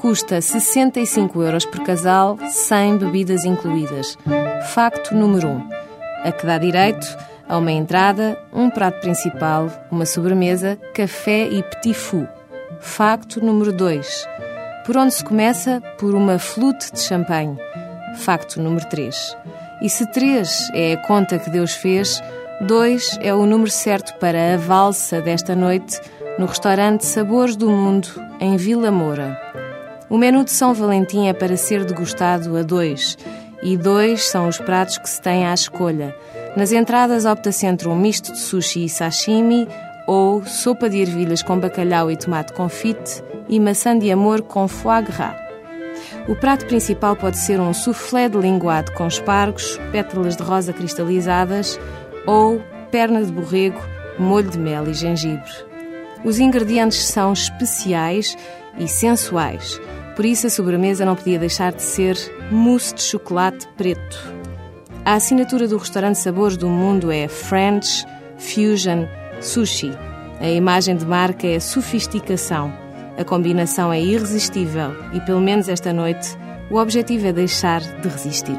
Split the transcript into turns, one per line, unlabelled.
Custa 65 euros por casal, sem bebidas incluídas. Facto número 1. A que dá direito a uma entrada, um prato principal, uma sobremesa, café e petit fou. Facto número 2. Por onde se começa? Por uma flute de champanhe. Facto número 3. E se 3 é a conta que Deus fez, 2 é o número certo para a valsa desta noite no restaurante Sabores do Mundo, em Vila Moura. O menu de São Valentim é para ser degustado a dois, e dois são os pratos que se tem à escolha. Nas entradas opta-se entre um misto de sushi e sashimi ou sopa de ervilhas com bacalhau e tomate confite e maçã de amor com foie gras. O prato principal pode ser um soufflé de linguado com espargos, pétalas de rosa cristalizadas ou perna de borrego, molho de mel e gengibre. Os ingredientes são especiais e sensuais, por isso a sobremesa não podia deixar de ser mousse de chocolate preto. A assinatura do restaurante Sabores do Mundo é French Fusion Sushi. A imagem de marca é sofisticação. A combinação é irresistível e, pelo menos esta noite, o objetivo é deixar de resistir.